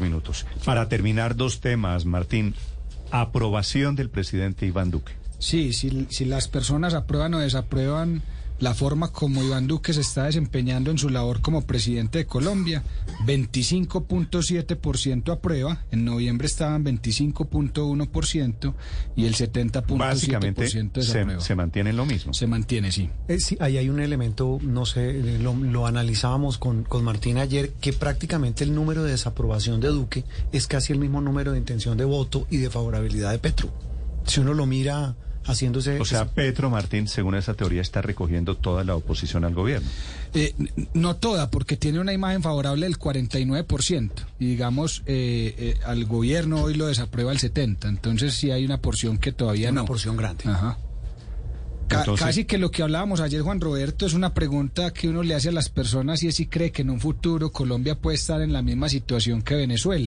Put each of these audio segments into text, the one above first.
Minutos. Para terminar, dos temas, Martín. Aprobación del presidente Iván Duque. Sí, si, si las personas aprueban o desaprueban la forma como Iván Duque se está desempeñando en su labor como presidente de Colombia, 25.7% aprueba, en noviembre estaban 25.1% y el 70.7% Básicamente se, se mantiene lo mismo. Se mantiene, sí. Eh, sí, ahí hay un elemento, no sé, eh, lo, lo analizábamos con, con Martín ayer, que prácticamente el número de desaprobación de Duque es casi el mismo número de intención de voto y de favorabilidad de Petro. Si uno lo mira haciéndose... O sea, Petro Martín, según esa teoría, está recogiendo toda la oposición al gobierno. Eh, no toda, porque tiene una imagen favorable del 49%. Y digamos, eh, eh, al gobierno hoy lo desaprueba el 70%. Entonces sí hay una porción que todavía una no. porción grande. Ajá. Entonces- casi que lo que hablábamos ayer, Juan Roberto, es una pregunta que uno le hace a las personas y es si cree que en un futuro Colombia puede estar en la misma situación que Venezuela.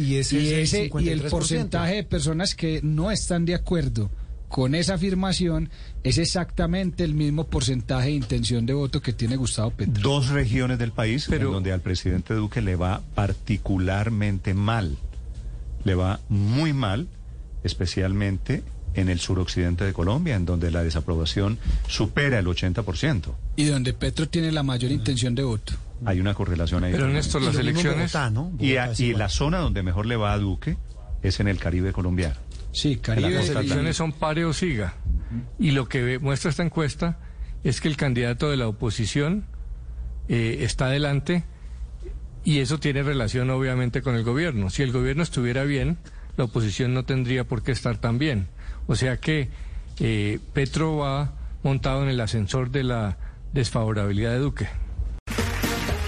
Y ese, Y, es ese, y el 53%. porcentaje de personas que no están de acuerdo con esa afirmación es exactamente el mismo porcentaje de intención de voto que tiene Gustavo Petro. Dos regiones del país en donde al presidente Duque le va particularmente mal. Le va muy mal, especialmente en el suroccidente de Colombia, en donde la desaprobación supera el 80%. Y donde Petro tiene la mayor intención de voto. Hay una correlación ahí. Pero. Néstor, las elecciones... Bogotá, ¿no? Y, a- la zona donde mejor le va a Duque es en el Caribe colombiano. Sí, Las Caribe. costa elecciones son pare o siga. Y lo que muestra esta encuesta es que el candidato de la oposición eh, está adelante y eso tiene relación obviamente con el gobierno. Si el gobierno estuviera bien, la oposición no tendría por qué estar tan bien. O sea que eh, Petro va montado en el ascensor de la desfavorabilidad de Duque.